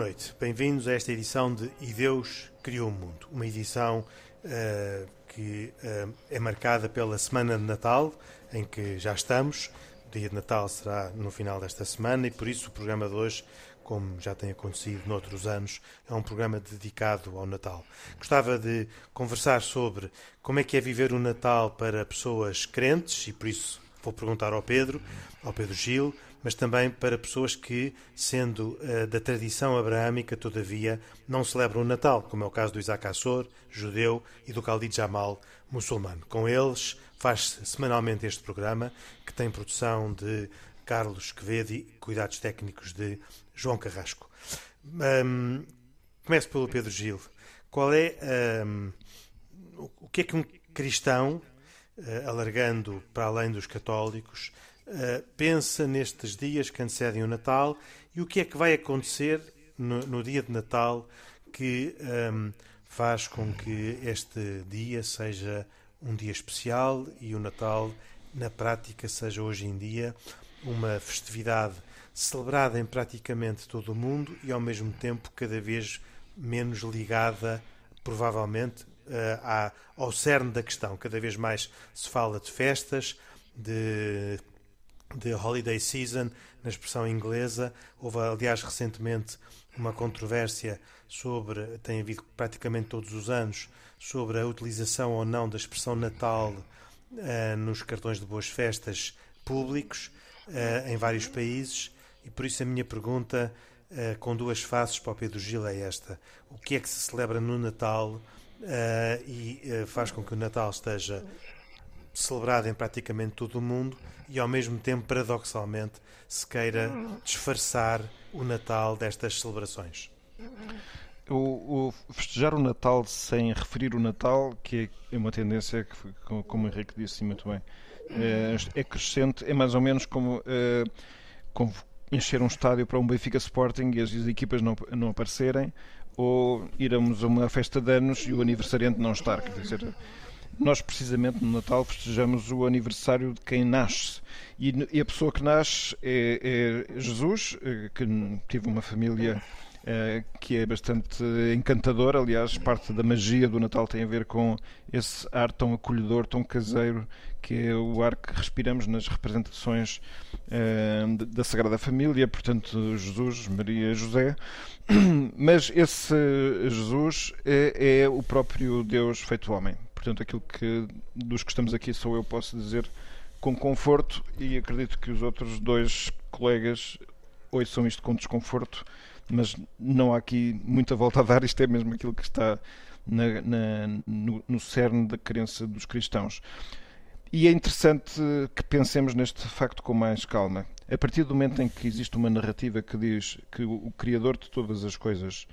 Boa noite, bem-vindos a esta edição de E Deus Criou o Mundo, uma edição uh, que uh, é marcada pela Semana de Natal, em que já estamos. O dia de Natal será no final desta semana e por isso o programa de hoje como já tem acontecido noutros anos, é um programa dedicado ao Natal. Gostava de conversar sobre como é que é viver o Natal para pessoas crentes, e por isso vou perguntar ao Pedro, ao Pedro Gil, mas também para pessoas que, sendo uh, da tradição abraâmica, todavia, não celebram o Natal, como é o caso do Isaac Assor, judeu, e do Khalid Jamal, muçulmano. Com eles faz-se semanalmente este programa, que tem produção de Carlos Quevedo e cuidados técnicos de João Carrasco. Um, começo pelo Pedro Gil. Qual é um, o que é que um cristão, uh, alargando para além dos católicos, uh, pensa nestes dias que antecedem o Natal e o que é que vai acontecer no, no dia de Natal que um, faz com que este dia seja um dia especial e o Natal, na prática, seja hoje em dia uma festividade celebrada em praticamente todo o mundo e ao mesmo tempo cada vez menos ligada, provavelmente, uh, ao cerne da questão. Cada vez mais se fala de festas, de, de holiday season, na expressão inglesa. Houve, aliás, recentemente uma controvérsia sobre, tem havido praticamente todos os anos, sobre a utilização ou não da expressão Natal uh, nos cartões de boas festas públicos uh, em vários países e por isso a minha pergunta, uh, com duas faces para o Pedro Gil, é esta: o que é que se celebra no Natal e faz com que o Natal esteja celebrado em praticamente todo o mundo e ao mesmo tempo, paradoxalmente, se queira disfarçar o Natal destas celebrações? O, o, festejar o Natal sem referir o Natal, que é uma tendência que, como o Henrique disse muito bem, é, é crescente, é mais ou menos como, é, como encher um estádio para um Benfica Sporting e as, as equipas não, não aparecerem, ou irmos a uma festa de anos e o aniversariante não estar. Quer dizer, nós precisamente no Natal festejamos o aniversário de quem nasce. E, e a pessoa que nasce é, é Jesus, eh, que tive uma família eh, que é bastante encantador. Aliás, parte da magia do Natal tem a ver com esse ar tão acolhedor, tão caseiro, que é o ar que respiramos nas representações eh, da Sagrada Família, portanto, Jesus, Maria, José. Mas esse Jesus é, é o próprio Deus feito homem. Portanto, aquilo que dos que estamos aqui sou eu posso dizer com conforto e acredito que os outros dois colegas ouçam isto com desconforto mas não há aqui muita volta a dar, isto é mesmo aquilo que está na, na, no, no cerne da crença dos cristãos. E é interessante que pensemos neste facto com mais calma. A partir do momento em que existe uma narrativa que diz que o Criador de todas as coisas,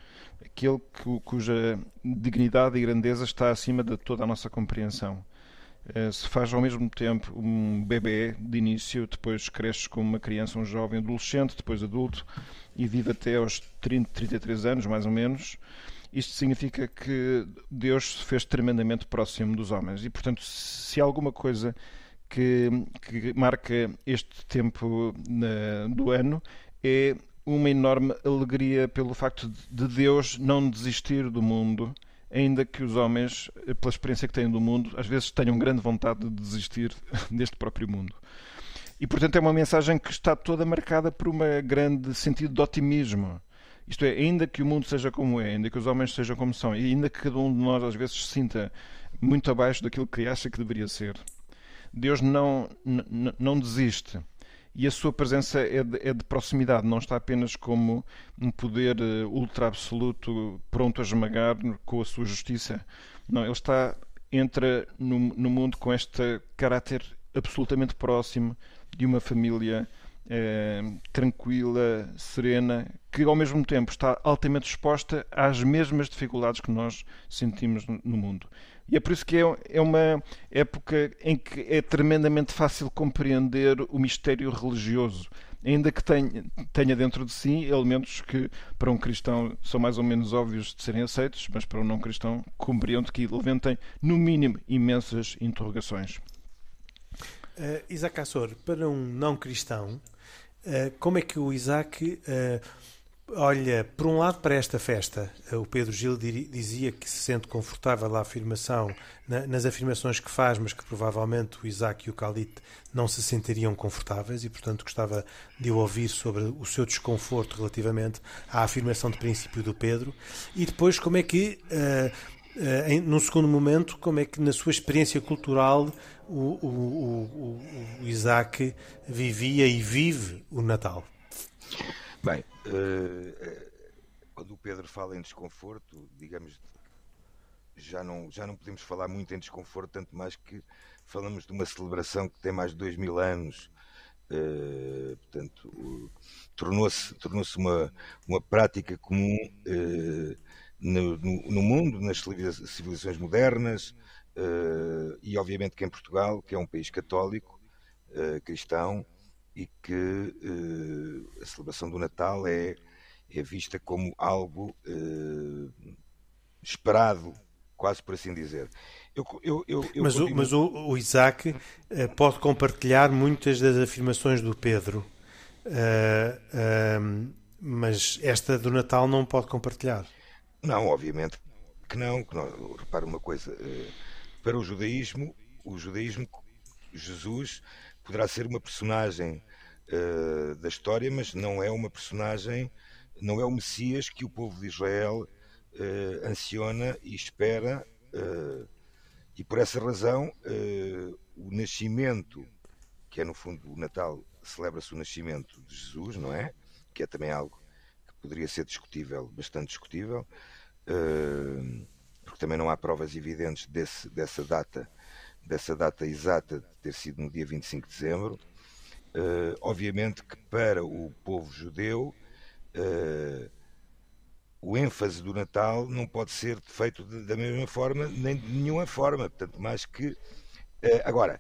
aquele cuja dignidade e grandeza está acima de toda a nossa compreensão, eh, se faz ao mesmo tempo um bebê de início, depois cresce como uma criança, um jovem, adolescente, depois adulto, e vive até aos 30, 33 anos, mais ou menos, isto significa que Deus se fez tremendamente próximo dos homens. E, portanto, se alguma coisa que, que marca este tempo na, do ano, é uma enorme alegria pelo facto de Deus não desistir do mundo, ainda que os homens, pela experiência que têm do mundo, às vezes tenham grande vontade de desistir deste próprio mundo. E, portanto, é uma mensagem que está toda marcada por um grande sentido de otimismo. Isto é, ainda que o mundo seja como é, ainda que os homens sejam como são, e ainda que cada um de nós às vezes se sinta muito abaixo daquilo que acha que deveria ser, Deus não, não desiste. E a sua presença é de, é de, proximidade, não está apenas como um poder eh, ultra absoluto pronto a esmagar com a sua justiça. Não, ele está entra no, no mundo com este caráter absolutamente próximo de uma família eh, tranquila, serena, que ao mesmo tempo está altamente exposta às mesmas dificuldades que nós sentimos no mundo. E é por isso que é, é uma época em que é tremendamente fácil compreender o mistério religioso, ainda que tenha, tenha, dentro de si elementos que para um cristão são mais ou menos óbvios de serem aceitos, mas para um não cristão compreendo que levantem, no mínimo, imensas interrogações. Uh, Isaac Assor, para um não cristão, uh, como é que o Isaac uh, olha, por um lado, para esta festa, o Pedro Gil dizia que se sente confortável na afirmação, nas afirmações que faz, mas que provavelmente o Isaac e o Khalid não se sentiriam confortáveis e, portanto, gostava de ouvir sobre o seu desconforto relativamente à afirmação de princípio do Pedro. E depois, como é que, uh, uh, em, num segundo momento, como é que na sua experiência cultural o, o, o, o Isaac vivia e vive o Natal? Bem, uh, quando o Pedro fala em desconforto, digamos, já não, já não podemos falar muito em desconforto, tanto mais que falamos de uma celebração que tem mais de dois mil anos. Uh, portanto, uh, tornou-se tornou uma, uma prática comum uh, no, no, no, mundo, nas civilizações modernas, e obviamente que em Portugal, que é um país católico, cristão, e que uh, a celebração do Natal é, é vista como algo uh, esperado, quase por assim dizer. Eu, eu, eu, mas, continuo... o, mas o, o Isaac uh, pode compartilhar muitas das afirmações do Pedro, mas esta do Natal não pode compartilhar. Não, obviamente que não. Que não. Repara uma coisa: para o judaísmo, o judaísmo, Jesus poderá ser uma personagem uh, da história, mas não é uma personagem, não é o Messias que o povo de Israel uh, anciona e espera. Uh, e por essa razão, o nascimento, que é no fundo o Natal, celebra-se o nascimento de Jesus, não é? Que é também algo que poderia ser discutível, bastante discutível, porque também não há provas evidentes desse, dessa data dessa data exata de ter sido no dia 25 de dezembro. Uh, obviamente que para o povo judeu uh, o ênfase do Natal não pode ser feito de, da mesma forma, nem de nenhuma forma. Portanto, mais que. Uh, agora,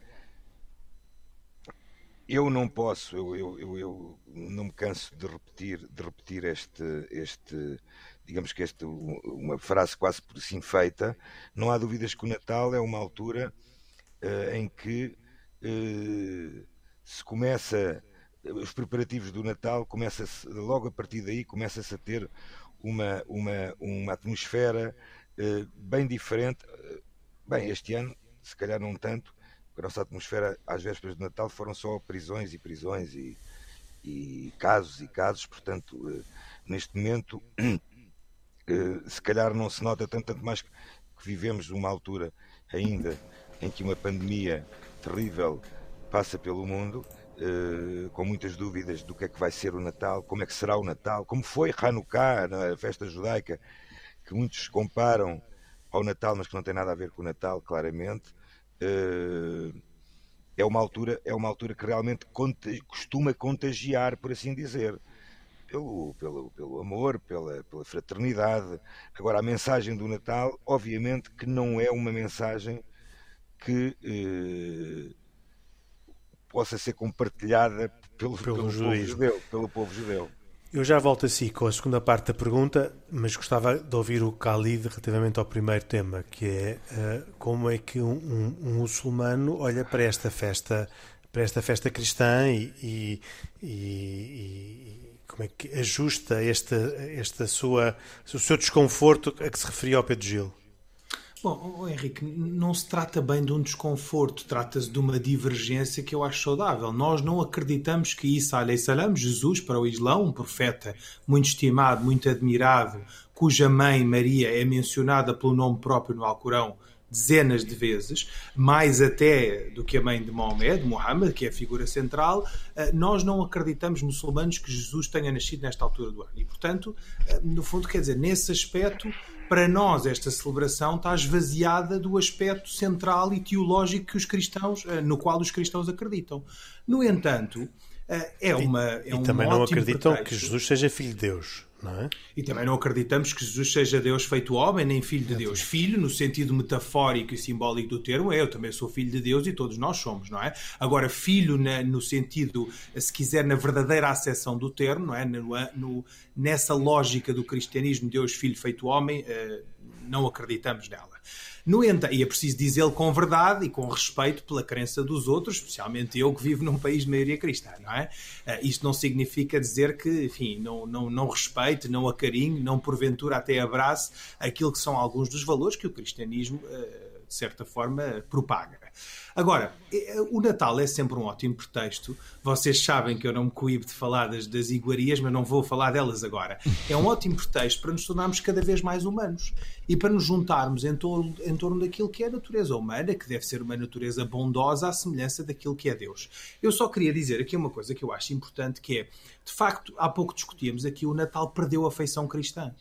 eu não posso, eu, eu, eu, eu, não me canso de repetir, de repetir este, este digamos que esta uma frase quase por assim feita. Não há dúvidas que o Natal é uma altura em que se começa os preparativos do Natal começa logo a partir daí começa-se a ter uma uma uma atmosfera uh, bem diferente. Bem este ano se calhar não tanto a nossa atmosfera às vésperas de Natal foram só prisões e prisões e, e casos e casos. Portanto neste momento se calhar não se nota tanto tanto mais que vivemos numa altura ainda em que uma pandemia terrível passa pelo mundo, uh, com muitas dúvidas do que é que vai ser o Natal, como é que será o Natal, como foi Hanukkah, a festa judaica, que muitos comparam ao Natal, mas que não tem nada a ver com o Natal, claramente. Uh, é uma altura é uma altura que realmente costuma contagiar, por assim dizer, pelo, pelo, pelo amor, pela, pela fraternidade. Agora, a mensagem do Natal, obviamente que não é uma mensagem que eh, possa ser compartilhada pelo, pelo, pelo povo judeu, pelo povo judeu. Eu já volto a si com a segunda parte da pergunta, mas gostava de ouvir o Khalid relativamente ao primeiro tema, que é uh, como é que um, um, um, muçulmano olha para esta festa, para esta festa cristã e, e, e, e como é que ajusta esta, esta sua, o seu desconforto a que se referia ao Pedro Gil. Bom, Henrique, não se trata bem de um desconforto, trata-se de uma divergência que eu acho saudável. Nós não acreditamos que Isa salam, Jesus para o Islão, um profeta muito estimado, muito admirado, cuja mãe Maria é mencionada pelo nome próprio no Alcorão dezenas de vezes, mais até do que a mãe de Maomé, de Muhammad, que é a figura central, eh, nós não acreditamos muçulmanos que Jesus tenha nascido nesta altura do ano. E, portanto, eh, no fundo, quer dizer, nesse aspecto, para nós esta celebração está esvaziada do aspecto central e teológico que os cristãos, eh, no qual os cristãos acreditam. No entanto, é uma. É e um também não acreditam pretexto. que Jesus seja filho de Deus. É? E também não acreditamos que Jesus seja Deus feito homem, nem filho de Deus. Filho, no sentido metafórico e simbólico do termo, é eu também sou filho de Deus e todos nós somos, não é? Agora, filho na, no sentido, se quiser, na verdadeira acessão do termo, não é? No, no, nessa lógica do cristianismo, Deus, filho feito homem, uh, não acreditamos nela. No entanto, e é preciso dizê-lo com verdade e com respeito pela crença dos outros, especialmente eu que vivo num país de maioria cristã, não é? Uh, isto não significa dizer que, enfim, não, não, não respeite, não acarinhe, não porventura até abrace aquilo que são alguns dos valores que o cristianismo, uh, de certa forma, propaga. Agora, o Natal é sempre um ótimo pretexto. Vocês sabem que eu não me coíbo de falar das, das iguarias, mas não vou falar delas agora. É um ótimo pretexto para nos tornarmos cada vez mais humanos e para nos juntarmos em torno, em torno daquilo que é a natureza humana, que deve ser uma natureza bondosa à semelhança daquilo que é Deus. Eu só queria dizer aqui uma coisa que eu acho importante, que é, de facto, há pouco discutíamos aqui, o Natal perdeu a feição cristã.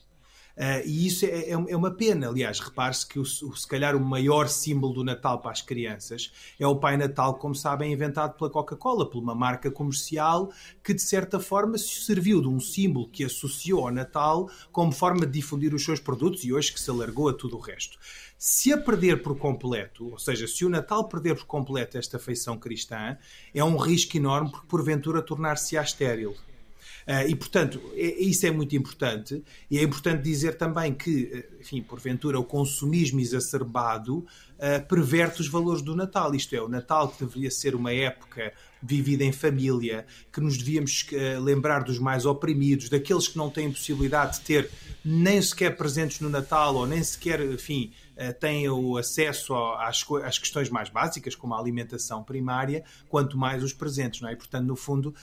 Uh, e isso é, é, é, uma pena. Aliás, repare-se que o, o, se calhar o maior símbolo do Natal para as crianças é o Pai Natal, como sabem, inventado pela Coca-Cola, por uma marca comercial que, de certa forma, se serviu de um símbolo que associou ao Natal como forma de difundir os seus produtos e hoje que se alargou a tudo o resto. Se a perder por completo, ou seja, se o Natal perder por completo esta feição cristã, é um risco enorme porque, porventura, tornar-se-á estéril. Uh, e, portanto, é, isso é muito importante. E é importante dizer também que, eh, enfim, porventura, o consumismo exacerbado uh, perverte os valores do Natal. Isto é, o Natal que deveria ser uma época vivida em família, que nos devíamos uh, lembrar dos mais oprimidos, daqueles que não têm possibilidade de ter nem sequer presentes no Natal ou nem sequer, enfim, têm o acesso às, às, questões mais básicas, como a alimentação primária, quanto mais os presentes, não é? E, portanto, no fundo,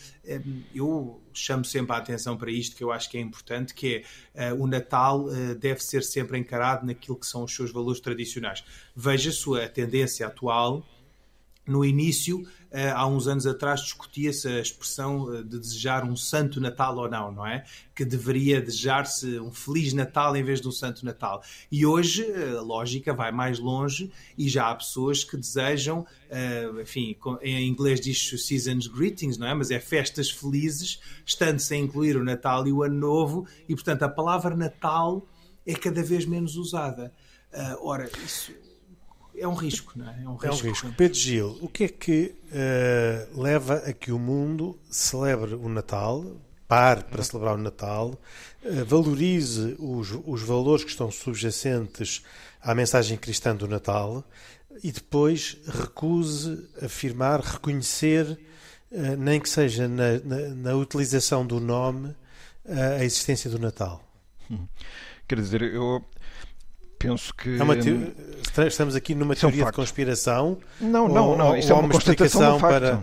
eu chamo sempre a atenção para isto, que eu acho que é importante, que é uh, o Natal deve ser sempre encarado naquilo que são os seus valores tradicionais. Veja a tendência atual no início, eh, há uns anos atrás, discutia-se a expressão de desejar um Santo Natal ou não, não é? Que deveria desejar-se um Feliz Natal em vez de um Santo Natal. E hoje a lógica vai mais longe e já há pessoas que desejam, enfim, em inglês diz Season's Greetings, não é? Mas é festas felizes, estando-se a incluir o Natal e o Ano Novo, e portanto a palavra Natal é cada vez menos usada. ora, isso é um risco, não é? É um risco. É um risco. Pedro Gil, o que é que uh, leva a que o mundo celebre o Natal, pare para celebrar o Natal, uh, valorize os, os valores que estão subjacentes à mensagem cristã do Natal e depois recuse afirmar, reconhecer, uh, nem que seja na, na, na utilização do nome, a existência do Natal? Hum. Quer dizer, eu penso que. É estamos aqui numa teoria é um de conspiração? Não, não, ou, não. Isto é uma, uma constatação para.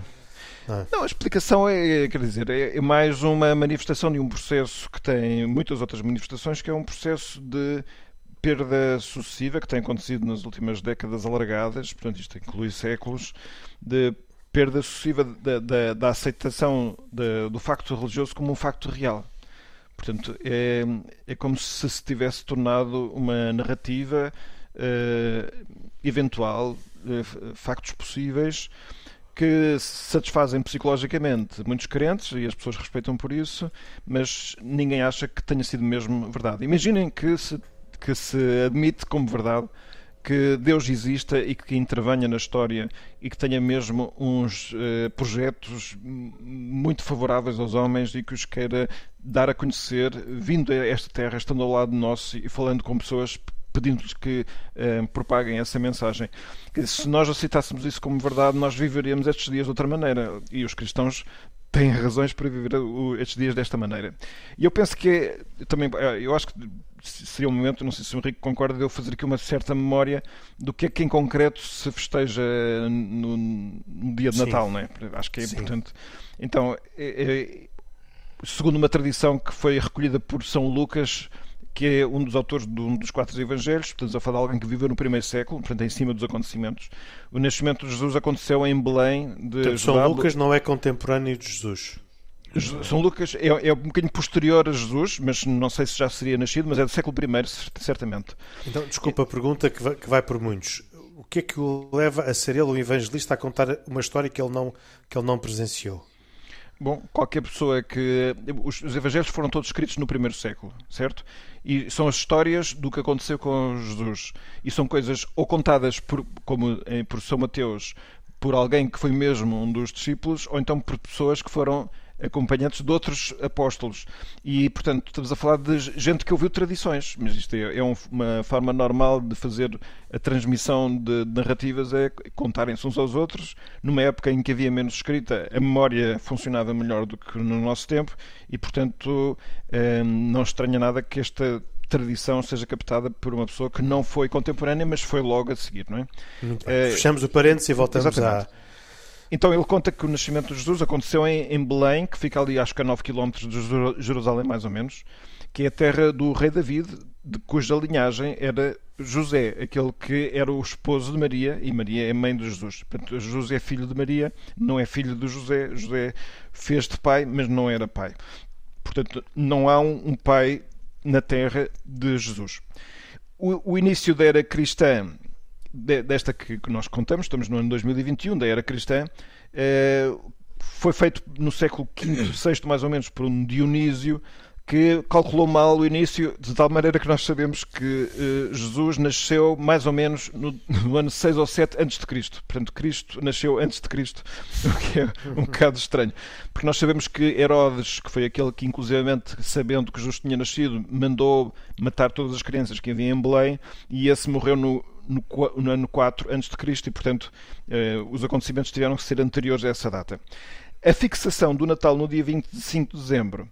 Não. não. a explicação é, quer dizer, é, é mais uma manifestação de um processo que tem muitas outras manifestações, que é um processo de perda sucessiva que tem acontecido nas últimas décadas alargadas, portanto, isto inclui séculos, de perda sucessiva da, da, da aceitação de, do facto religioso como um facto real. Portanto, é, é como se se tivesse tornado uma narrativa uh, eventual, uh, factos possíveis, que satisfazem psicologicamente muitos crentes e as pessoas respeitam por isso, mas ninguém acha que tenha sido mesmo verdade. Imaginem que se, que se admite como verdade que Deus exista e que intervenha na história e que tenha mesmo uns uh, projetos muito favoráveis aos homens e que os queira dar a conhecer, vindo a esta terra, estando ao lado nosso e falando com pessoas pedindo-lhes que uh, propaguem essa mensagem. Se nós aceitássemos isso como verdade, nós viveríamos estes dias de outra maneira. E os cristãos têm razões para viver estes dias desta maneira. E eu penso que é, também, eh, eu acho que seria um momento, não sei se o Henrique concorda, de eu fazer aqui uma certa memória do que é que em concreto se festeja no, no dia de Sim. Natal, não é? Acho que é Sim. importante. Então, é, é, segundo uma tradição que foi recolhida por São Lucas, que é um dos autores de um dos quatro evangelhos, portanto, a falar de alguém que viveu no primeiro século, portanto, em cima dos acontecimentos. O nascimento de Jesus aconteceu em Belém de portanto, São Lucas não é contemporâneo de Jesus. São Lucas é, é, um bocadinho posterior a Jesus, mas não sei se já seria nascido, mas é do século I, certamente. Então, desculpa a pergunta que vai, que vai por muitos. O que é que o leva a ser ele um evangelista a contar uma história que ele não, que ele não presenciou? Bom, qualquer pessoa que. Os, os, evangelhos foram todos escritos no primeiro século, certo? E são as histórias do que aconteceu com Jesus. E são coisas ou contadas por, como por São Mateus por alguém que foi mesmo um dos discípulos, ou então por pessoas que foram acompanhantes de outros apóstolos. E, portanto, estamos a falar de gente que ouviu tradições, mas isto é, é uma forma normal de fazer a transmissão de narrativas, é contarem-se uns aos outros. Numa época em que havia menos escrita, a memória funcionava melhor do que no nosso tempo e, portanto, eh, não estranha nada que esta tradição seja captada por uma pessoa que não foi contemporânea, mas foi logo a seguir, não é? é Fechamos o parênteses e voltamos exatamente. a então ele conta que o nascimento de Jesus aconteceu em, em Belém, que fica ali acho que a 9 km de Jerusalém, mais ou menos, que é a terra do rei David, de cuja linhagem era José, aquele que era o esposo de Maria, e Maria é mãe de Jesus. Portanto, Jesus é filho de Maria, não é filho de José. José fez de pai, mas não era pai. Portanto, não há um, um pai na terra de Jesus. O, o início da era cristã desta que nós contamos, estamos no ano 2021, da era cristã, eh, foi feito no século V, VI mais ou menos, por um Dionísio, que calculou mal o início, de tal maneira que nós sabemos que uh, Jesus nasceu mais ou menos no, no, ano 6 ou 7 antes de Cristo. Portanto, Cristo nasceu antes de Cristo, o que é um bocado estranho. Porque nós sabemos que Herodes, que foi aquele que, inclusivamente, sabendo que Jesus tinha nascido, mandou matar todas as crianças que havia em Belém, e esse morreu no, no, no ano 4 antes de Cristo e, portanto, uh, os acontecimentos tiveram que ser anteriores a essa data. A fixação do Natal no dia 25 de dezembro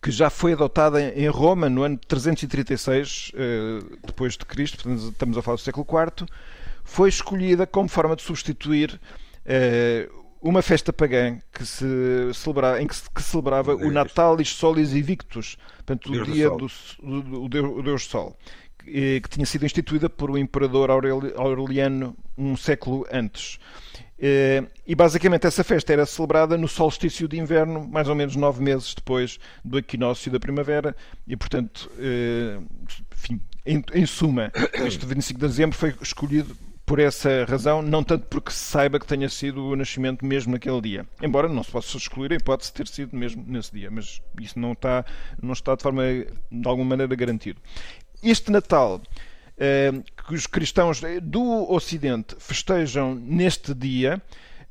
que já foi adotada em Roma no ano 336 uh, depois de Cristo, portanto estamos a falar do século IV, foi escolhida como forma de substituir uh, uma festa pagã que se celebra, em que se que celebrava o Natalis Solis Invictus, portanto o dia do, do, do, do Deus Sol que, que tinha sido instituída por o imperador Aureliano um século antes. Eh, e basicamente essa festa era celebrada no solstício de inverno, mais ou menos nove meses depois do equinócio da primavera, e portanto, eh, enfim, em, em suma, este 25 de dezembro foi escolhido por essa razão, não tanto porque se saiba que tenha sido o nascimento mesmo naquele dia. Embora não se possa excluir a hipótese de ter sido mesmo nesse dia, mas isso não está, não está de forma, de alguma maneira, garantido. Este Natal eh, que os cristãos do Ocidente festejam neste dia,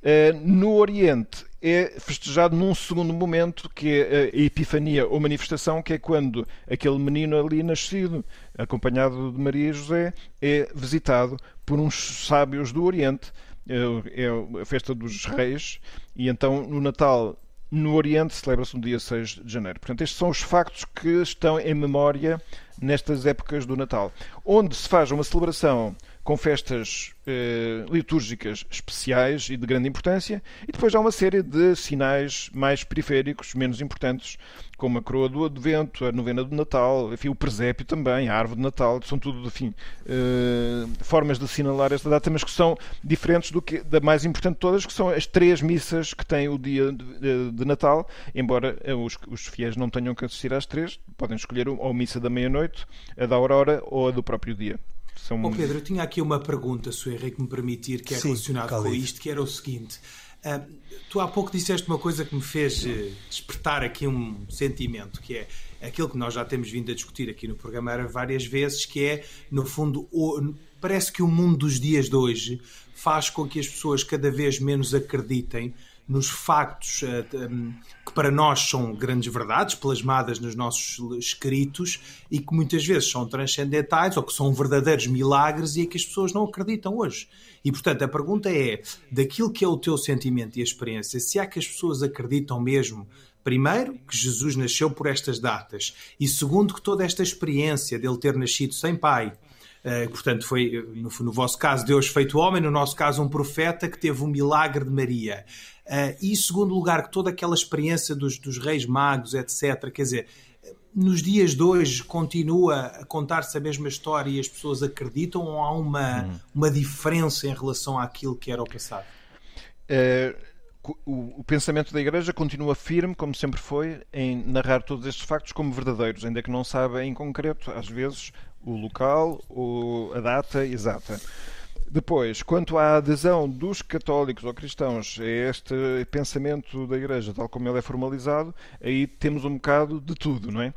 eh, no Oriente é festejado num segundo momento, que é a Epifania ou manifestação, que é quando aquele menino ali nascido, acompanhado de Maria e José, é visitado por uns sábios do Oriente. É a festa dos reis, e então no Natal no Oriente celebra-se no dia 6 de janeiro. Portanto, estes são os factos que estão em memória nestas épocas do Natal, onde se faz uma celebração com festas eh, litúrgicas especiais e de grande importância, e depois há uma série de sinais mais periféricos, menos importantes, como a coroa do Advento, a novena do Natal, enfim, o presépio também, a árvore de Natal, são tudo, enfim, eh, formas de assinalar esta data, mas que são diferentes do que da mais importante de todas, que são as três missas que tem o dia de, de Natal, embora eh, os, os, fiéis não tenham que assistir às três, podem escolher ou a missa da meia-noite, a da aurora ou a do próprio dia. São... Oh Pedro, eu tinha aqui uma pergunta, se o Henrique me permitir, que é Sim, relacionado com isto, que era o seguinte. Uh, tu há pouco disseste uma coisa que me fez uh, despertar aqui um sentimento, que é aquilo que nós já temos vindo a discutir aqui no programa várias vezes, que é, no fundo, o, parece que o mundo dos dias de hoje faz com que as pessoas cada vez menos acreditem nos factos uh, um, que para nós são grandes verdades, plasmadas nos nossos escritos e que muitas vezes são transcendentais ou que são verdadeiros milagres e é que as pessoas não acreditam hoje. E portanto a pergunta é: daquilo que é o teu sentimento e a experiência, se há que as pessoas acreditam mesmo Primeiro, que Jesus nasceu por estas datas, e segundo, que toda esta experiência dele ter nascido sem pai, portanto, foi no, no, vosso caso Deus feito homem, no nosso caso um profeta que teve um milagre de Maria. Uh, e, em segundo lugar, que toda aquela experiência dos, dos reis magos, etc., quer dizer, nos dias de hoje continua a contar-se a mesma história e as pessoas acreditam ou há uma, hum. uma diferença em relação àquilo que era o passado? Uh, o, o, pensamento da Igreja continua firme, como sempre foi, em narrar todos estes factos como verdadeiros, ainda que não saiba em concreto, às vezes, o local ou a data exata. Depois, quanto à adesão dos católicos ou cristãos a este pensamento da Igreja, tal como ele é formalizado, aí temos um bocado de tudo, não é?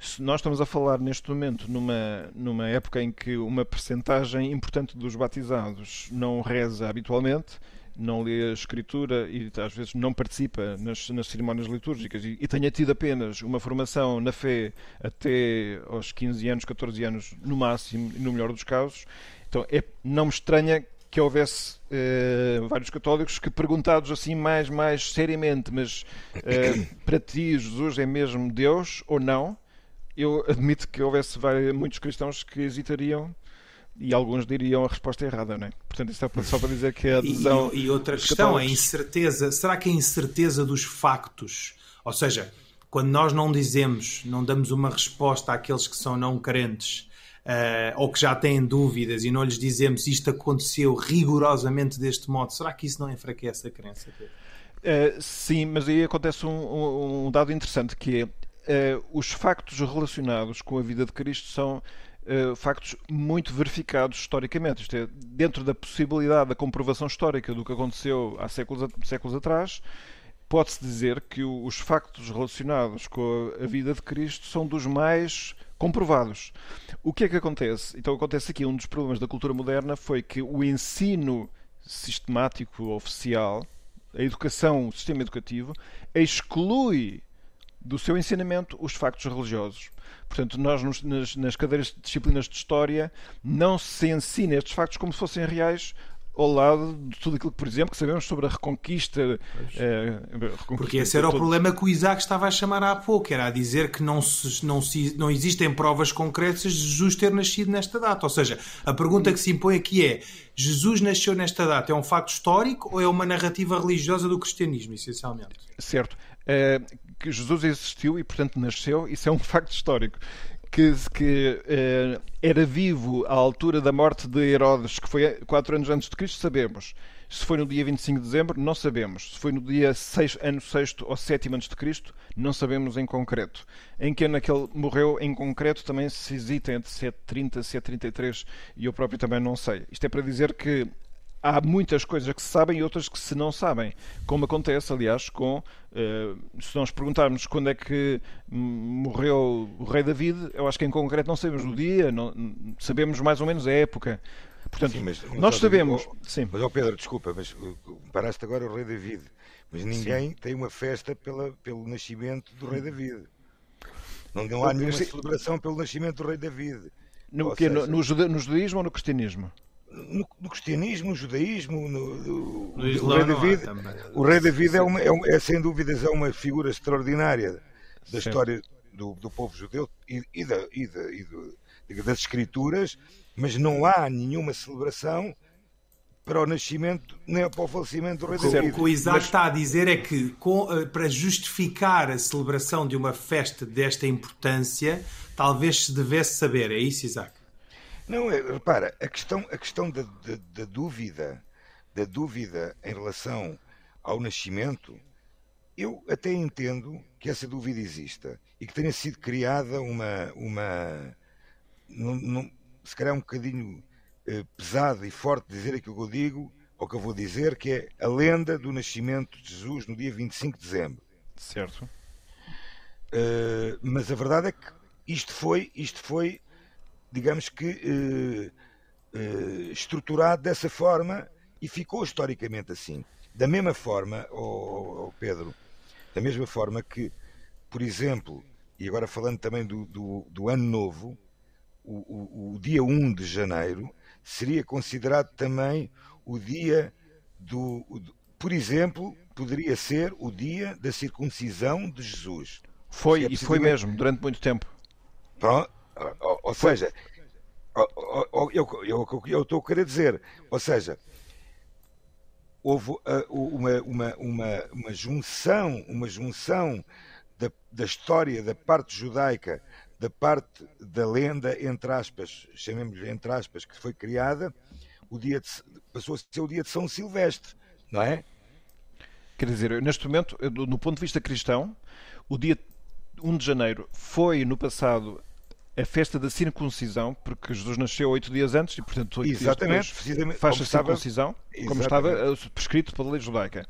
Se nós estamos a falar neste momento numa, numa época em que uma percentagem importante dos batizados não reza habitualmente, não lê a escritura e às vezes não participa nas, nas cerimónias litúrgicas e, e, tenha tido apenas uma formação na fé até aos 15 anos, 14 anos no máximo, no melhor dos casos, então é, não me estranha que houvesse eh, vários católicos que perguntados assim mais, mais seriamente, mas eh, para ti Jesus é mesmo Deus ou não? Eu admito que houvesse vários, muitos cristãos que hesitariam e alguns diriam a resposta errada, não é? Portanto, isto é só para dizer que a adesão. E, e outra questão, a incerteza. Será que a incerteza dos factos, ou seja, quando nós não dizemos, não damos uma resposta àqueles que são não crentes uh, ou que já têm dúvidas e não lhes dizemos isto aconteceu rigorosamente deste modo, será que isso não enfraquece a crença? Uh, sim, mas aí acontece um, um, um dado interessante que é uh, os factos relacionados com a vida de Cristo são uh, factos muito verificados historicamente. Isto é, dentro da possibilidade da comprovação histórica do que aconteceu há séculos, séculos atrás, pode-se dizer que os factos relacionados com a vida de Cristo são dos mais comprovados. O que é que acontece? Então acontece aqui um dos problemas da cultura moderna foi que o ensino sistemático oficial, a educação, o sistema educativo, exclui do seu ensinamento os factos religiosos. Portanto, nós nas, nas cadeiras de disciplinas de História não se ensina estes factos como se fossem reais ao lado de tudo aquilo que, por exemplo, que sabemos sobre a reconquista. Eh, reconquista Porque esse era o problema que o Isaac estava a chamar há pouco, era a dizer que não, se, não, se, não existem provas concretas de Jesus ter nascido nesta data. Ou seja, a pergunta que se impõe aqui é: Jesus nasceu nesta data, é um facto histórico ou é uma narrativa religiosa do cristianismo, essencialmente? Certo. Uh, que Jesus existiu e, portanto, nasceu, isso é um facto histórico. Que, que uh, era vivo à altura da morte de Herodes, que foi quatro anos antes de Cristo, sabemos. Se foi no dia 25 de dezembro, não sabemos. Se foi no dia 6, ano 6 ou 7 antes de Cristo, não sabemos em concreto. Em que ano é que ele morreu em concreto também se hesita entre 730 e 733 e eu próprio também não sei. Isto é para dizer que há muitas coisas que se sabem e outras que se não sabem. Como acontece, aliás, com. Uh, se nós perguntarmos quando é que morreu o rei David, eu acho que em concreto não sabemos o dia, não, sabemos mais ou menos a época. Portanto, sim, mas, nós sabemos. Oh, sim. Mas, oh Pedro, desculpa, mas paraste agora o rei David. Mas ninguém sim. tem uma festa pela, pelo nascimento do rei David. Não, não há nenhuma celebração pelo nascimento do rei David. No, que, seja... no, no judaísmo ou no cristianismo? No, no, cristianismo, no judaísmo, no, no, Islã, o rei David, o rei David é, uma, é, um, é, sem dúvidas é uma figura extraordinária da Sim. história do, do, povo judeu e, e, da, e, da, e do, das escrituras, mas não há nenhuma celebração para o nascimento nem para o falecimento do rei David. O que o Isaac mas... está a dizer é que com, eh, para justificar a celebração de uma festa desta importância, talvez se devesse saber, é isso, Isaac? Não, é, repara, a questão, a questão da, da, da, dúvida, da dúvida em relação ao nascimento, eu até entendo que essa dúvida exista e que tenha sido criada uma, uma num, num, se calhar um bocadinho eh, pesado e forte dizer aquilo que eu digo, ou que eu vou dizer, que é a lenda do nascimento de Jesus no dia 25 de dezembro. Certo. Uh, mas a verdade é que isto foi, isto foi digamos que, eh, eh, estruturado dessa forma e ficou historicamente assim. Da mesma forma, oh, oh, Pedro, da mesma forma que, por exemplo, e agora falando também do, do, do Ano Novo, o, o, o, dia 1 de janeiro seria considerado também o dia do. Por exemplo, poderia ser o dia da circuncisão de Jesus. Foi, é e foi mesmo, durante muito tempo. Pronto, ou, ou seja, eu, eu, estou a querer dizer, ou seja, houve uh, uma, uma, uma, uma junção, uma junção da, da história da parte judaica, da parte da lenda, entre aspas, chamemos-lhe entre aspas, que foi criada, o dia de, passou a ser o dia de São Silvestre, não é? Quer dizer, neste momento, no ponto de vista cristão, o dia 1 de janeiro foi no passado a festa da circuncisão, porque Jesus nasceu oito dias antes e, portanto, oito Exatamente, dias depois faz a circuncisão, como estava eh, prescrito pela lei judaica.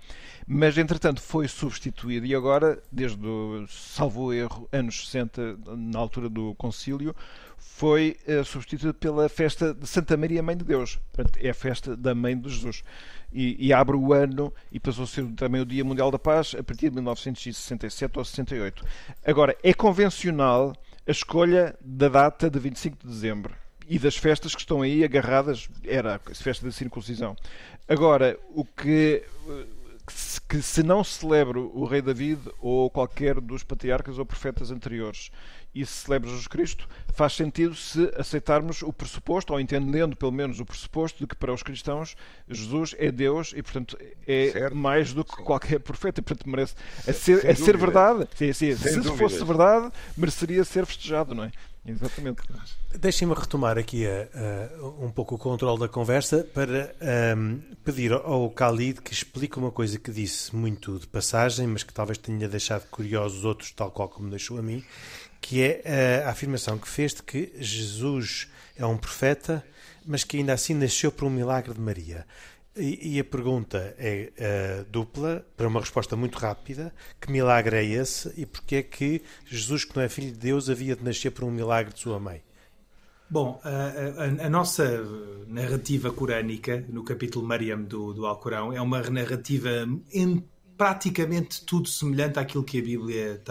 Mas, entretanto, foi substituído e agora, desde o salvo erro, anos 60, na altura do concílio, foi uh, substituído pela festa de Santa Maria, Mãe de Deus. Portanto, é a festa da Mãe de Jesus. E, e, abre o ano e passou a ser também o Dia Mundial da Paz a partir de 1967 ou 68. Agora, é convencional a escolha da data de 25 de dezembro e das festas que estão aí agarradas, era a festa da circuncisão. Agora, o que que se não celebra o rei David ou qualquer dos patriarcas ou profetas anteriores e se celebra Jesus Cristo, faz sentido se aceitarmos o pressuposto, ou entendendo pelo menos o pressuposto, de que para os cristãos Jesus é Deus e, portanto, é certo. mais do que sim. qualquer profeta. E, portanto, merece. A ser, a ser verdade, sim, sim, se fosse verdade, mereceria ser festejado, não é? Exatamente. Deixem-me retomar aqui um pouco o controle da conversa para um, pedir ao Khalid que explique uma coisa que disse muito de passagem, mas que talvez tenha deixado curiosos outros, tal qual como deixou a mim, que é a afirmação que fez de que Jesus é um profeta, mas que ainda assim nasceu por um milagre de Maria. E, e a pergunta é uh, dupla, para uma resposta muito rápida: que milagre é esse e porque é que Jesus, que não é filho de Deus, havia de nascer por um milagre de sua mãe? Bom, a, a, a, nossa narrativa corânica, no capítulo Mariam do, do Alcorão, é uma narrativa praticamente tudo semelhante àquilo que a Bíblia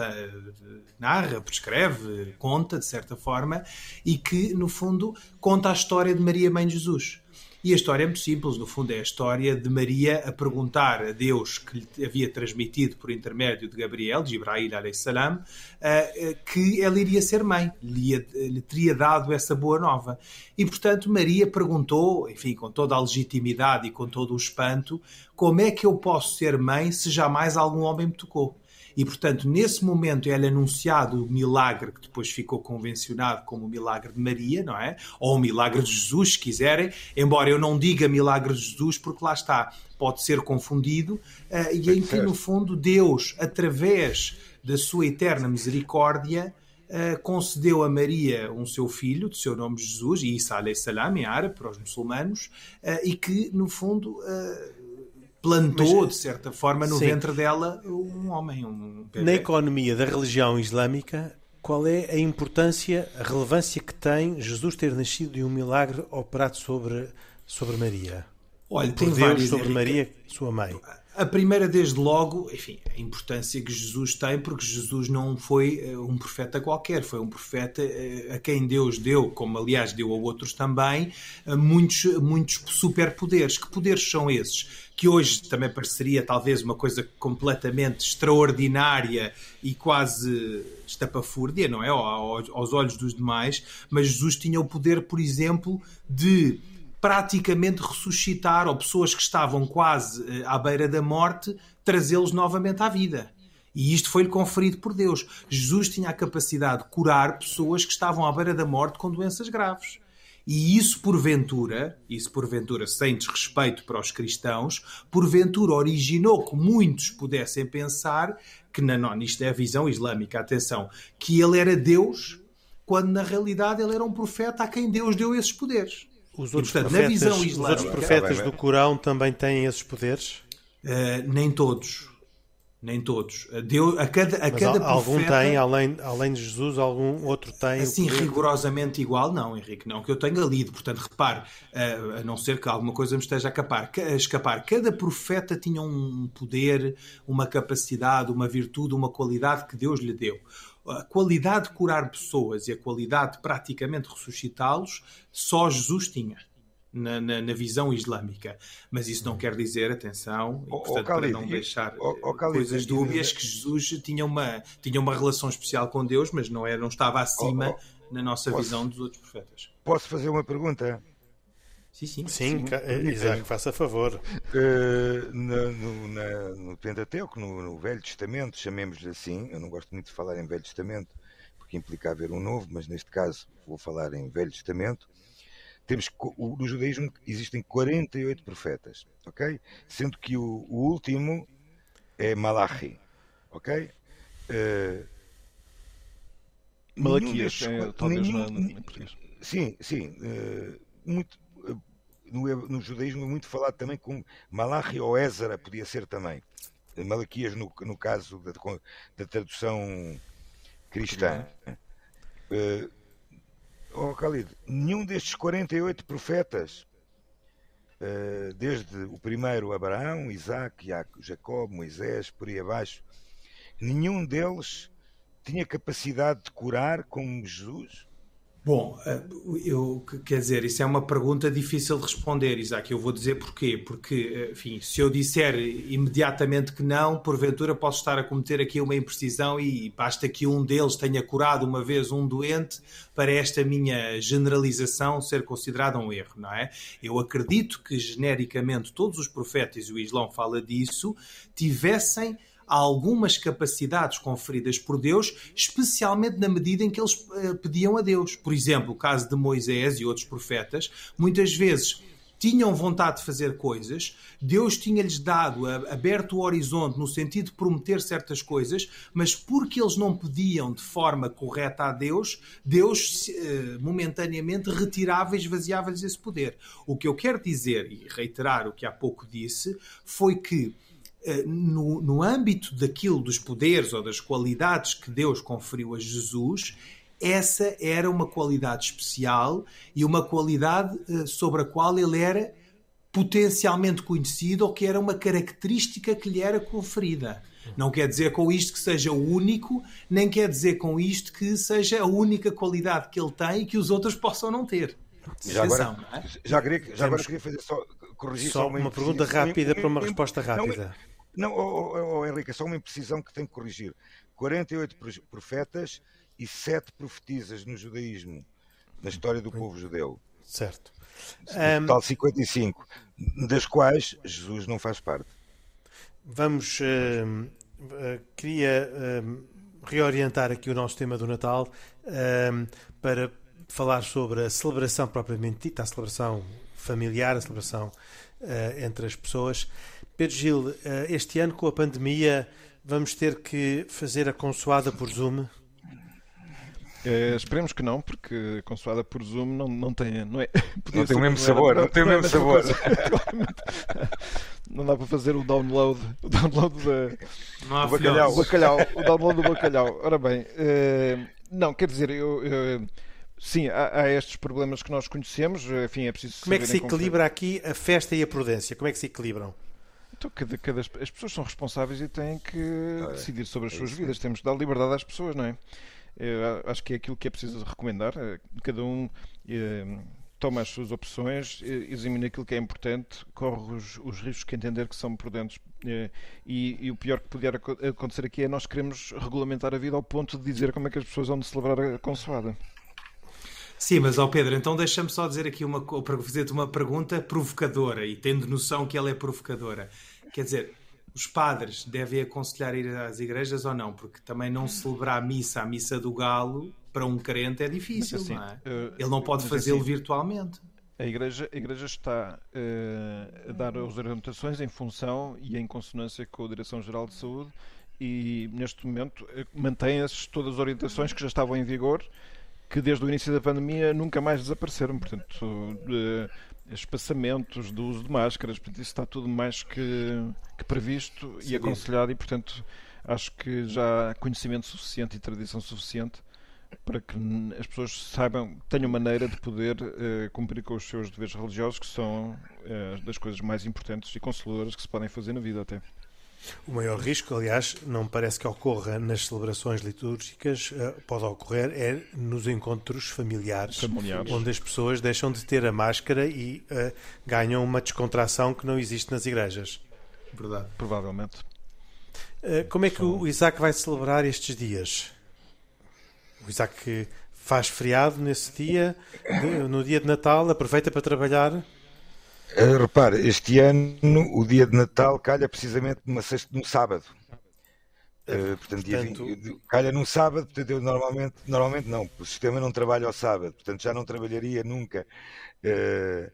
narra, prescreve, conta, de certa forma, e que, no fundo, conta a história de Maria, mãe de Jesus. E a história é muito simples, no fundo é a história de Maria a perguntar a Deus que lhe havia transmitido por intermédio de Gabriel, de Ibrahim salam, eh, eh, que ela iria ser mãe, lhe, lhe teria dado essa boa nova. E portanto Maria perguntou, enfim, com toda a legitimidade e com todo o espanto, como é que eu posso ser mãe se jamais algum homem me tocou? E, portanto, nesse momento é-lhe anunciado o milagre que depois ficou convencionado como o milagre de Maria, não é? Ou o milagre de Jesus, se quiserem, embora eu não diga milagre de Jesus, porque lá está, pode ser confundido, uh, e em que, no fundo, Deus, através da sua eterna misericórdia, uh, concedeu a Maria um seu filho, de seu nome Jesus, e Isa salam em árabe, para os muçulmanos, uh, e que, no fundo plantou, Mas, de certa forma, no sim. ventre dela um homem. Um Na economia da religião islâmica, qual é a importância, a relevância que tem Jesus ter nascido de um milagre operado sobre, sobre Maria? Olha, Por tem Deus várias, sobre Maria, sua mãe. A primeira, desde logo, enfim, a importância que Jesus tem, porque Jesus não foi eh, um profeta qualquer, foi um profeta eh, a quem Deus deu, como aliás deu a outros também, eh, muitos, muitos superpoderes. Que poderes são esses? Que hoje também pareceria talvez uma coisa completamente extraordinária e quase estapafúrdia, não é? Aos olhos dos demais, mas Jesus tinha o poder, por exemplo, de praticamente ressuscitar, ou pessoas que estavam quase eh, à beira da morte, trazê-los novamente à vida. E isto foi-lhe conferido por Deus. Jesus tinha a capacidade de curar pessoas que estavam à beira da morte com doenças graves. E isso, porventura, isso porventura sem desrespeito para os cristãos, porventura originou que muitos pudessem pensar que, não, isto é a visão islâmica, atenção, que ele era Deus, quando na realidade ele era um profeta a quem Deus deu esses poderes. Os outros, e, portanto, profetas, na visão islâmica, os outros profetas do Corão também têm esses poderes? Uh, nem todos. Nem todos. Deu, a cada, a Mas cada algum profeta, tem, além, além de Jesus, algum outro tem? Assim, rigorosamente igual, não, Henrique, não, que eu tenha lido. Portanto, repare, uh, a não ser que alguma coisa me esteja a escapar, a escapar, cada profeta tinha um poder, uma capacidade, uma virtude, uma qualidade que Deus lhe deu a qualidade de curar pessoas e a qualidade de praticamente ressuscitá-los, só Jesus tinha. Na, na, na, visão islâmica. Mas isso não quer dizer, atenção, e, portanto, para não deixar coisas dúbias, que Jesus tinha uma, tinha uma relação especial com Deus, mas não, era, não estava acima na nossa posso, visão dos outros profetas. Posso fazer uma pergunta? Sim, sim. Sim, sim. Isaac, faça favor. Uh, no, na, no Pentateuco, no, no, Velho Testamento, chamemos-lhe assim, eu não gosto muito de falar em Velho Testamento, porque implica haver um novo, mas neste caso vou falar em Velho Testamento. Temos, no judaísmo existem 48 profetas, ok? Sendo que o, o último é Malachi, ok? Uh, Malaquias, é, talvez nenhum, em português. Sim, sim. Uh, muito, uh, no, no, judaísmo é muito falado também com Malachi ou Ézara, podia ser também. Malaquias, no, no caso da, da tradução cristã. Uh, oh, Khalid, nenhum destes 48 profetas, uh, desde o primeiro Abraão, Isaac, Jacob, Moisés, por aí abaixo, nenhum deles tinha capacidade de curar como Jesus? Bom, eh, eu, quer dizer, isso é uma pergunta difícil de responder, Isaac. Eu vou dizer porquê. Porque, enfim, se eu disser imediatamente que não, porventura posso estar a cometer aqui uma imprecisão e basta que um deles tenha curado uma vez um doente para esta minha generalização ser considerada um erro, não é? Eu acredito que, genericamente, todos os profetas, e o Islão fala disso, tivessem algumas capacidades conferidas por Deus, especialmente na medida em que eles uh, pediam a Deus. Por exemplo, o caso de Moisés e outros profetas, muitas vezes tinham vontade de fazer coisas, Deus tinha-lhes dado, aberto o horizonte no sentido de prometer certas coisas, mas porque eles não pediam de forma correta a Deus, Deus eh, momentaneamente retirava e esvaziava-lhes esse poder. O que eu quero dizer, e reiterar o que há pouco disse, foi que eh, no, no âmbito daquilo dos poderes ou das qualidades que Deus conferiu a Jesus, essa era uma qualidade especial e uma qualidade uh, sobre a qual ele era potencialmente conhecido ou que era uma característica que lhe era conferida. Não quer dizer com isto que seja o único, nem quer dizer com isto que seja a única qualidade que ele tem e que os outros possam não ter. Já agora, é? já, queria, já agora queria fazer só corrigir só, só uma, uma pergunta rápida para uma resposta rápida. Não, oh, oh, oh, Henrique, é só uma imprecisão que tenho que corrigir. 48 profetas e 7 profetisas no judaísmo, na história do povo judeu. Certo. Total 55, das quais Jesus não faz parte. Vamos. Uh, uh, queria uh, reorientar aqui o nosso tema do Natal para falar sobre a celebração propriamente dita, a celebração familiar, a celebração entre as pessoas. Pedro Gil, eh, este ano com a pandemia vamos ter que fazer a consoada por Zoom? É, esperemos que não, porque a consoada por Zoom não, não tem, não é, não tem o mesmo sabor, não, não tem o mesmo sabor. não dá para fazer o download, o download da, do bacalhau. bacalhau, o download do bacalhau. Ora bem, uh, não, quer dizer, eu, eu Sim, há, há, estes problemas que nós conhecemos, enfim, é preciso Como é que se equilibra aqui a festa e a prudência? Como é que se equilibram? Então, cada, cada, as pessoas são responsáveis e têm que ah, decidir sobre as é suas vidas. Temos de dar liberdade às pessoas, não é? Eu acho que é aquilo que é preciso recomendar. Eh, cada um eh, toma as suas opções, examina aquilo que é importante, corre os, os riscos que entender que são prudentes. Eh, e, e, o pior que puder acontecer aqui é nós queremos regulamentar a vida ao ponto de dizer como é que as pessoas vão celebrar a consoada. Sim, mas ao Pedro, então deixa-me só dizer aqui uma fazer-te uma pergunta provocadora e tendo noção que ela é provocadora. Quer dizer, os padres devem aconselhar ir às igrejas ou não? Porque também não celebrar a missa, a missa do galo, para um crente é difícil, assim, não é? Uh, Ele não pode fazê-lo assim, virtualmente. A igreja, a igreja está uh, a dar as orientações em função e em consonância com a Direção-Geral de Saúde e neste momento uh, mantém-se todas as orientações que já estavam em vigor que desde o início da pandemia nunca mais desapareceram. Portanto, uh, espaçamentos do uso de máscaras, portanto, isso está tudo mais que, que previsto Sim, e aconselhado, e portanto, acho que já há conhecimento suficiente e tradição suficiente para que as pessoas saibam, tenham maneira de poder uh, cumprir com os seus deveres religiosos, que são uh, das coisas mais importantes e consoladoras que se podem fazer na vida até. O maior risco, aliás, não parece que ocorra nas celebrações litúrgicas, eh, pode ocorrer é nos encontros familiares, familiares. onde as pessoas deixam de ter a máscara e uh, ganham uma descontração que não existe nas igrejas. Verdade. Provavelmente. Uh, como é que o Isaac vai celebrar estes dias? O Isaac faz feriado nesse dia, no dia de Natal, aproveita para trabalhar? Uh, repare, este ano o dia de Natal calha precisamente numa sexta, num sábado. Uh, portanto, portanto... 20, calha num sábado, portanto, eu normalmente, normalmente não, o sistema não trabalha ao sábado, portanto já não trabalharia nunca uh,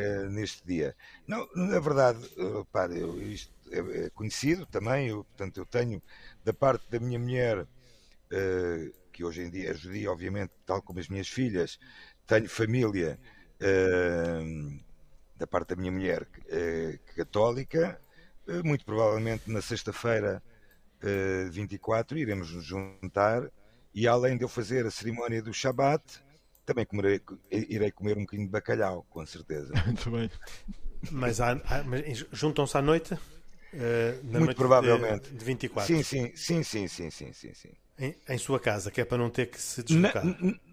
uh, neste dia. Não, na verdade, repare, eu, isto é, é, conhecido também, eu, portanto, eu tenho da parte da minha mulher, que hoje em dia é judia, obviamente, tal como as minhas filhas, tenho família da parte da minha mulher uh, católica, uh, muito provavelmente na sexta-feira uh, 24 iremos nos juntar e além de eu fazer a cerimónia do Shabat, também comerei, irei comer um bocadinho de bacalhau, com certeza. Muito bem. Mas, mas juntam-se à noite? Uh, Muito noite provavelmente. De, de 24. Sim, sim, sim, sim, sim, sim, sim, sim. Em, em, sua casa, que é para não ter que se deslocar.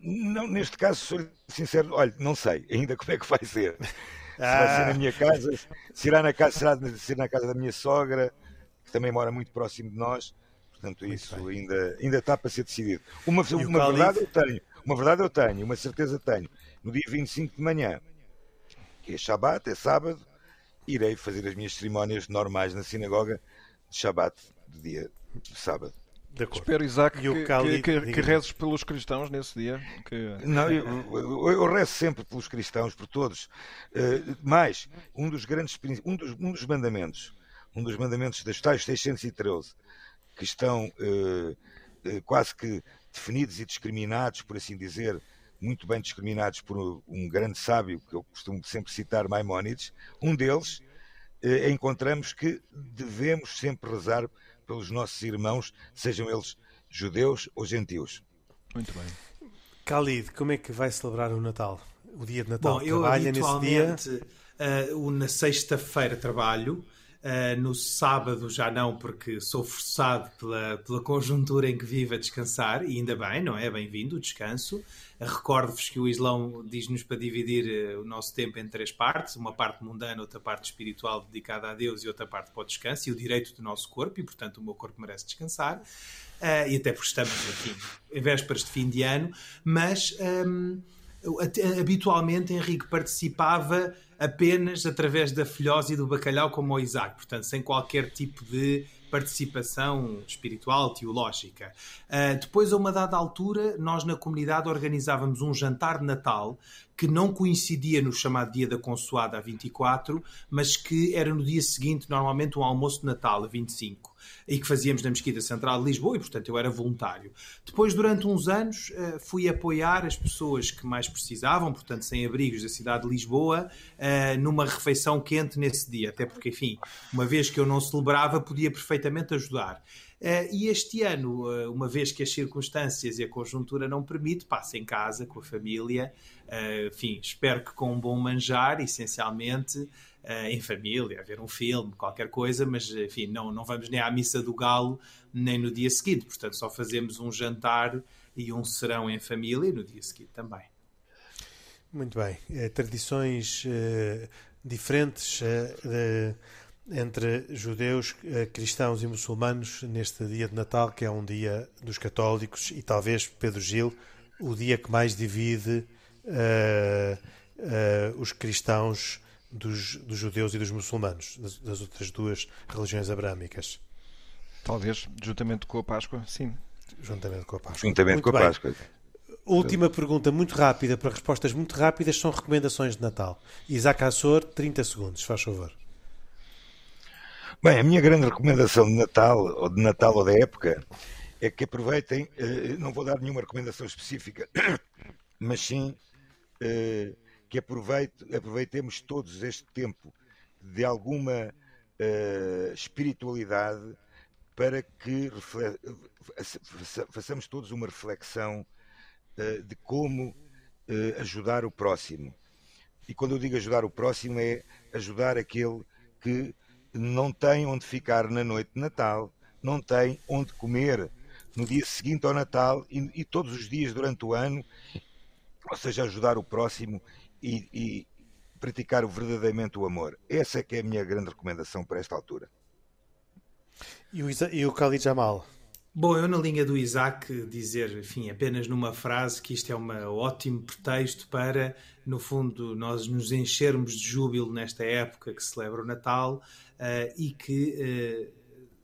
não, neste caso, sou sincero, olha, não sei ainda como é que vai ser. Se ah. vai ser na minha casa, se irá na casa, será ser na casa da minha sogra, que também mora muito próximo de nós. Portanto, muito isso ainda, ainda está para ser decidido. Uma, uma verdade eu tenho, uma verdade eu tenho, uma certeza tenho. No dia 25 de manhã, que é Shabat, é sábado, irei fazer as minhas cerimónias normais na sinagoga de Shabat, do dia de sábado. Espero, Isaac, que, Cali, que, que, que, rezes pelos cristãos nesse dia. Que... Não, eu, eu, eu, rezo sempre pelos cristãos, por todos. Uh, mais, um dos grandes um dos, um dos mandamentos, um dos mandamentos das tais 613, que estão uh, uh, quase que definidos e discriminados, por assim dizer, muito bem discriminados por um grande sábio que eu costumo sempre citar, Maimónides, um deles eh, encontramos que devemos sempre rezar pelos nossos irmãos, sejam eles judeus ou gentios. Muito bem. Khalid, como é que vai celebrar o Natal? O dia de Natal? Bom, eu Trabalha nesse dia? Uh, na sexta-feira trabalho, Uh, no sábado já não, porque sou forçado pela, pela conjuntura em que vivo a descansar, e ainda bem, não é? Bem-vindo o descanso. Uh, Recordo-vos que o Islão diz-nos para dividir uh, o nosso tempo em três partes: uma parte mundana, outra parte espiritual dedicada a Deus e outra parte para o descanso e o direito do nosso corpo, e portanto o meu corpo merece descansar. e até porque estamos, enfim, em vésperas de fim de ano, mas. Um, habitualmente Henrique participava apenas através da filhose e do bacalhau como o Isaac, portanto sem qualquer tipo de participação espiritual, teológica. Uh, depois, a uma dada altura, nós na comunidade organizávamos um jantar de Natal que não coincidia no chamado dia da consoada a 24, mas que era no dia seguinte, normalmente um almoço de Natal a 25 e que fazíamos na Mesquita Central de Lisboa e, portanto, eu era voluntário. Depois, durante uns anos, eh, fui apoiar as pessoas que mais precisavam, portanto, sem abrigos da cidade de Lisboa, eh, numa refeição quente nesse dia, até porque, enfim, uma vez que eu não celebrava, podia perfeitamente ajudar. Uh, e este ano, uh, uma vez que as circunstâncias e a conjuntura não permite, passo em casa com a família. Uh, enfim, espero que com um bom manjar, essencialmente, em família, a ver um filme, qualquer coisa, mas enfim, não, não vamos nem à missa do galo nem no dia seguinte. Portanto, só fazemos um jantar e um serão em família no dia seguinte também. Muito bem. tradições diferentes entre judeus, eh, cristãos e muçulmanos neste dia de Natal, que é um dia dos católicos e talvez, Pedro Gil, o dia que mais divide uh, uh, os cristãos dos, dos, judeus e dos muçulmanos, das, das, outras duas religiões abrâmicas. Talvez, juntamente com a Páscoa, sim. Juntamente com a Páscoa. Juntamente muito com a bem. Páscoa. Última pergunta, muito rápida, para respostas muito rápidas, são recomendações de Natal. Isaac Assor, 30 segundos, faz favor. Bem, a minha grande recomendação de Natal, ou de Natal ou da época, é que aproveitem, eh, não vou dar nenhuma recomendação específica, mas sim eh, que aproveite, aproveitemos todos este tempo de alguma eh, espiritualidade para que façamos todos uma reflexão de como ajudar o próximo. E quando eu digo ajudar o próximo, é ajudar aquele que não tem onde ficar na noite de Natal, não tem onde comer no dia seguinte ao Natal e, e todos os dias durante o ano, ou seja, ajudar o próximo e, e praticar verdadeiramente o amor. Essa é que é a minha grande recomendação para esta altura. E o, e o Khalid Jamal? Bom, eu na linha do Isaac dizer, enfim, apenas numa frase que isto é um ótimo pretexto para, no fundo, nós nos enchermos de júbilo nesta época que celebra o Natal uh, e que uh,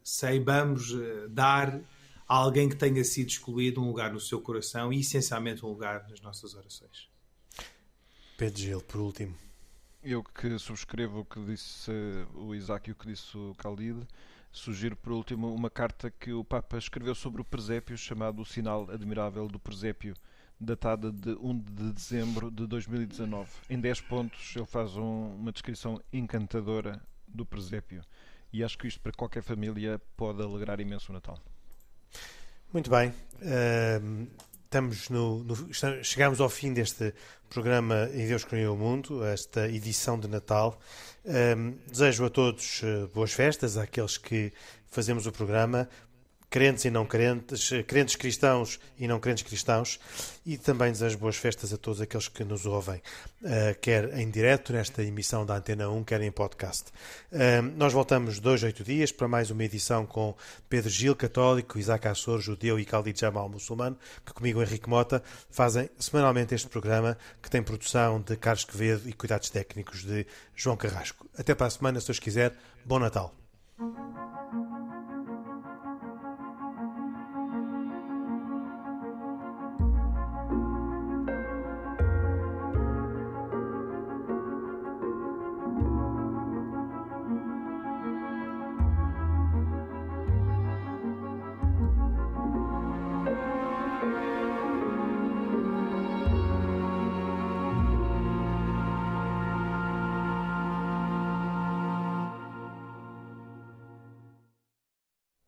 saibamos uh, dar a alguém que tenha sido excluído um lugar no seu coração e essencialmente um lugar nas nossas orações. Pedro Gil, por último. Eu que subscrevo o que disse o Isaac e o que disse o Khalid Sugiro, por último, uma carta que o Papa escreveu sobre o presépio, chamado O Sinal Admirável do Presépio, datada de 1 de dezembro de 2019. Em 10 pontos, ele faz um, uma descrição encantadora do presépio. E acho que isto, para qualquer família, pode alegrar imenso o Natal. Muito bem. Uh, estamos no, no, chegamos ao fim deste programa Em Deus Criou o Mundo, esta edição de Natal. Um, desejo a todos uh, boas festas, àqueles que fazemos o programa crentes e não crentes, crentes cristãos e não crentes cristãos, e também desejo boas festas a todos aqueles que nos ouvem, uh, quer em direto nesta emissão da Antena 1, quer em podcast. Uh, nós voltamos dois, oito dias para mais uma edição com Pedro Gil, católico, Isaac Assor, judeu e Khalid Jamal, muçulmano, que comigo, Henrique Mota, fazem semanalmente este programa que tem produção de Carlos Quevedo e cuidados técnicos de João Carrasco. Até para a semana, se Deus quiser. Bom Natal.